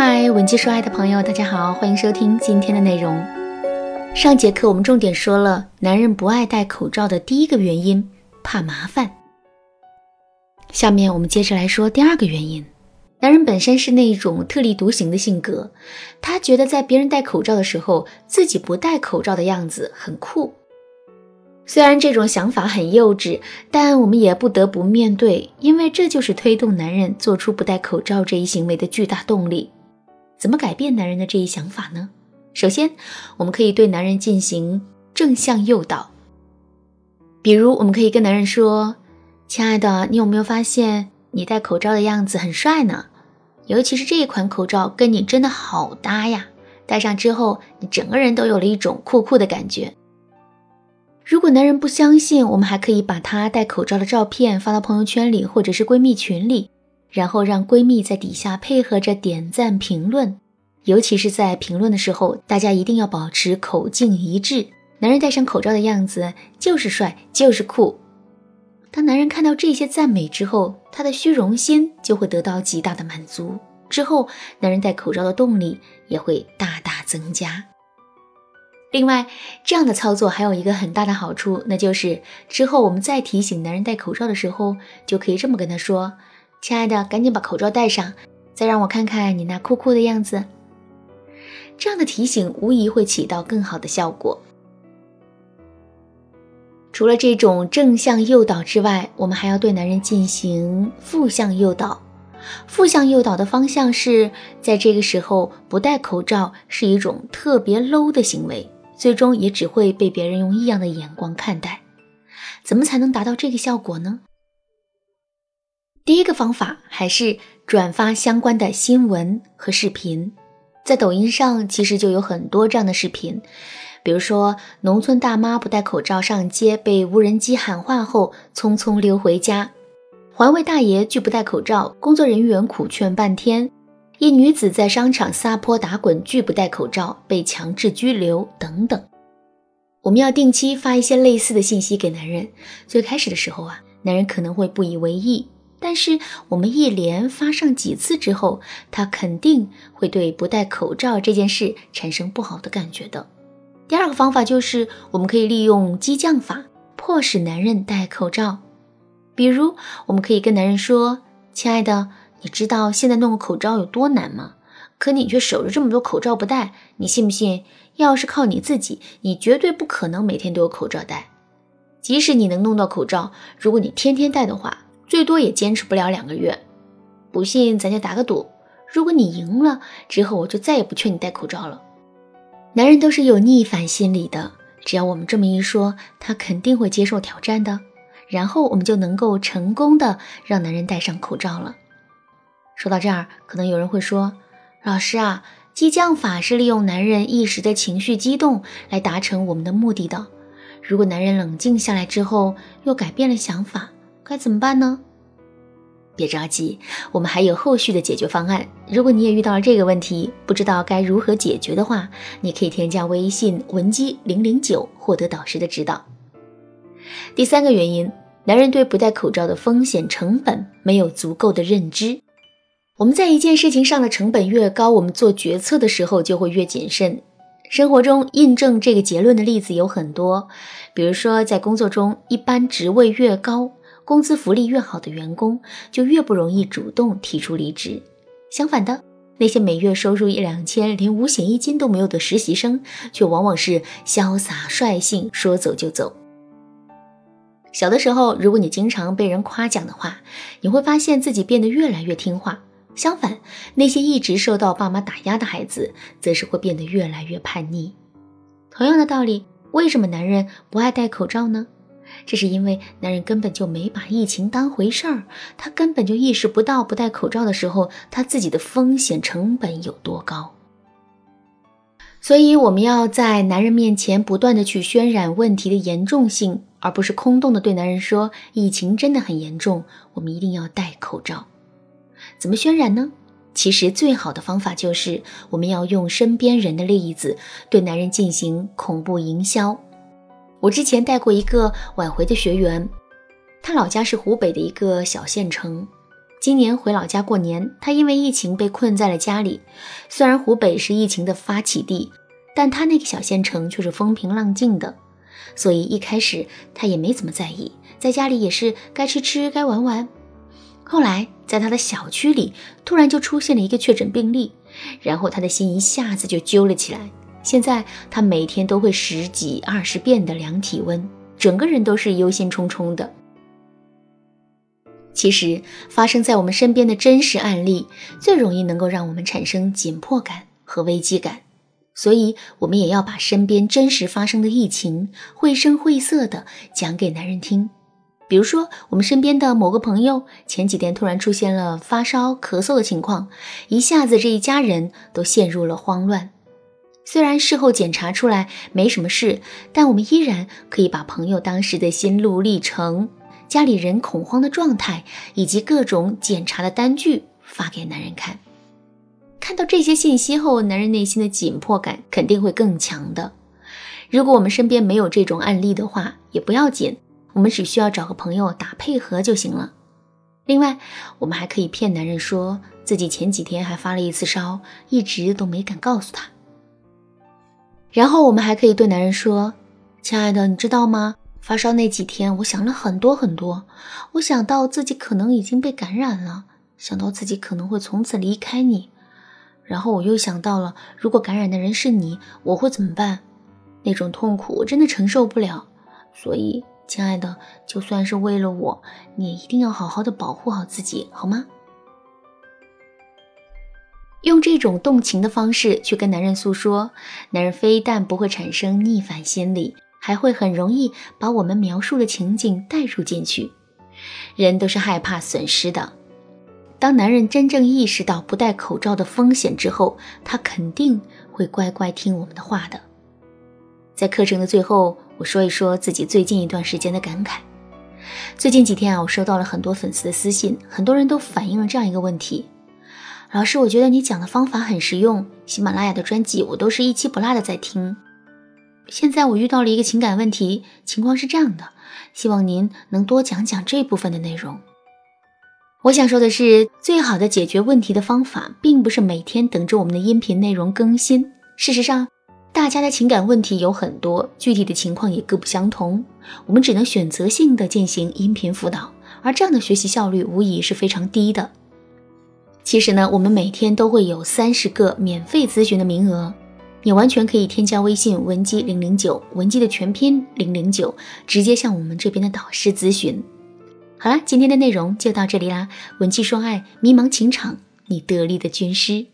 嗨，文姬说爱的朋友，大家好，欢迎收听今天的内容。上节课我们重点说了男人不爱戴口罩的第一个原因，怕麻烦。下面我们接着来说第二个原因。男人本身是那种特立独行的性格，他觉得在别人戴口罩的时候，自己不戴口罩的样子很酷。虽然这种想法很幼稚，但我们也不得不面对，因为这就是推动男人做出不戴口罩这一行为的巨大动力。怎么改变男人的这一想法呢？首先，我们可以对男人进行正向诱导。比如，我们可以跟男人说：“亲爱的，你有没有发现你戴口罩的样子很帅呢？尤其是这一款口罩跟你真的好搭呀！戴上之后，你整个人都有了一种酷酷的感觉。”如果男人不相信，我们还可以把他戴口罩的照片发到朋友圈里，或者是闺蜜群里。然后让闺蜜在底下配合着点赞评论，尤其是在评论的时候，大家一定要保持口径一致。男人戴上口罩的样子就是帅，就是酷。当男人看到这些赞美之后，他的虚荣心就会得到极大的满足。之后，男人戴口罩的动力也会大大增加。另外，这样的操作还有一个很大的好处，那就是之后我们再提醒男人戴口罩的时候，就可以这么跟他说。亲爱的，赶紧把口罩戴上，再让我看看你那酷酷的样子。这样的提醒无疑会起到更好的效果。除了这种正向诱导之外，我们还要对男人进行负向诱导。负向诱导的方向是在这个时候不戴口罩是一种特别 low 的行为，最终也只会被别人用异样的眼光看待。怎么才能达到这个效果呢？第一个方法还是转发相关的新闻和视频，在抖音上其实就有很多这样的视频，比如说农村大妈不戴口罩上街被无人机喊话后匆匆溜回家，环卫大爷拒不戴口罩，工作人员苦劝半天，一女子在商场撒泼打滚拒不戴口罩被强制拘留等等。我们要定期发一些类似的信息给男人，最开始的时候啊，男人可能会不以为意。但是我们一连发上几次之后，他肯定会对不戴口罩这件事产生不好的感觉的。第二个方法就是我们可以利用激将法，迫使男人戴口罩。比如，我们可以跟男人说：“亲爱的，你知道现在弄个口罩有多难吗？可你却守着这么多口罩不戴，你信不信？要是靠你自己，你绝对不可能每天都有口罩戴。即使你能弄到口罩，如果你天天戴的话。”最多也坚持不了两个月，不信咱就打个赌，如果你赢了之后，我就再也不劝你戴口罩了。男人都是有逆反心理的，只要我们这么一说，他肯定会接受挑战的，然后我们就能够成功的让男人戴上口罩了。说到这儿，可能有人会说，老师啊，激将法是利用男人一时的情绪激动来达成我们的目的的，如果男人冷静下来之后又改变了想法。该怎么办呢？别着急，我们还有后续的解决方案。如果你也遇到了这个问题，不知道该如何解决的话，你可以添加微信文姬零零九，获得导师的指导。第三个原因，男人对不戴口罩的风险成本没有足够的认知。我们在一件事情上的成本越高，我们做决策的时候就会越谨慎。生活中印证这个结论的例子有很多，比如说在工作中，一般职位越高。工资福利越好的员工，就越不容易主动提出离职。相反的，那些每月收入一两千、连五险一金都没有的实习生，却往往是潇洒率性，说走就走。小的时候，如果你经常被人夸奖的话，你会发现自己变得越来越听话。相反，那些一直受到爸妈打压的孩子，则是会变得越来越叛逆。同样的道理，为什么男人不爱戴口罩呢？这是因为男人根本就没把疫情当回事儿，他根本就意识不到不戴口罩的时候，他自己的风险成本有多高。所以，我们要在男人面前不断的去渲染问题的严重性，而不是空洞的对男人说疫情真的很严重，我们一定要戴口罩。怎么渲染呢？其实最好的方法就是我们要用身边人的例子对男人进行恐怖营销。我之前带过一个挽回的学员，他老家是湖北的一个小县城，今年回老家过年，他因为疫情被困在了家里。虽然湖北是疫情的发起地，但他那个小县城却是风平浪静的，所以一开始他也没怎么在意，在家里也是该吃吃，该玩玩。后来在他的小区里突然就出现了一个确诊病例，然后他的心一下子就揪了起来。现在他每天都会十几二十遍的量体温，整个人都是忧心忡忡的。其实，发生在我们身边的真实案例，最容易能够让我们产生紧迫感和危机感。所以，我们也要把身边真实发生的疫情，绘声绘色的讲给男人听。比如说，我们身边的某个朋友前几天突然出现了发烧、咳嗽的情况，一下子这一家人都陷入了慌乱。虽然事后检查出来没什么事，但我们依然可以把朋友当时的心路历程。家里人恐慌的状态，以及各种检查的单据发给男人看。看到这些信息后，男人内心的紧迫感肯定会更强的。如果我们身边没有这种案例的话，也不要紧，我们只需要找个朋友打配合就行了。另外，我们还可以骗男人说自己前几天还发了一次烧，一直都没敢告诉他。然后我们还可以对男人说：“亲爱的，你知道吗？”发烧那几天，我想了很多很多。我想到自己可能已经被感染了，想到自己可能会从此离开你，然后我又想到了，如果感染的人是你，我会怎么办？那种痛苦我真的承受不了。所以，亲爱的，就算是为了我，你也一定要好好的保护好自己，好吗？用这种动情的方式去跟男人诉说，男人非但不会产生逆反心理。还会很容易把我们描述的情景带入进去。人都是害怕损失的。当男人真正意识到不戴口罩的风险之后，他肯定会乖乖听我们的话的。在课程的最后，我说一说自己最近一段时间的感慨。最近几天啊，我收到了很多粉丝的私信，很多人都反映了这样一个问题：老师，我觉得你讲的方法很实用，喜马拉雅的专辑我都是一期不落的在听。现在我遇到了一个情感问题，情况是这样的，希望您能多讲讲这部分的内容。我想说的是，最好的解决问题的方法，并不是每天等着我们的音频内容更新。事实上，大家的情感问题有很多，具体的情况也各不相同，我们只能选择性的进行音频辅导，而这样的学习效率无疑是非常低的。其实呢，我们每天都会有三十个免费咨询的名额。你完全可以添加微信文姬零零九，文姬的全拼零零九，直接向我们这边的导师咨询。好啦，今天的内容就到这里啦。文姬说爱，迷茫情场，你得力的军师。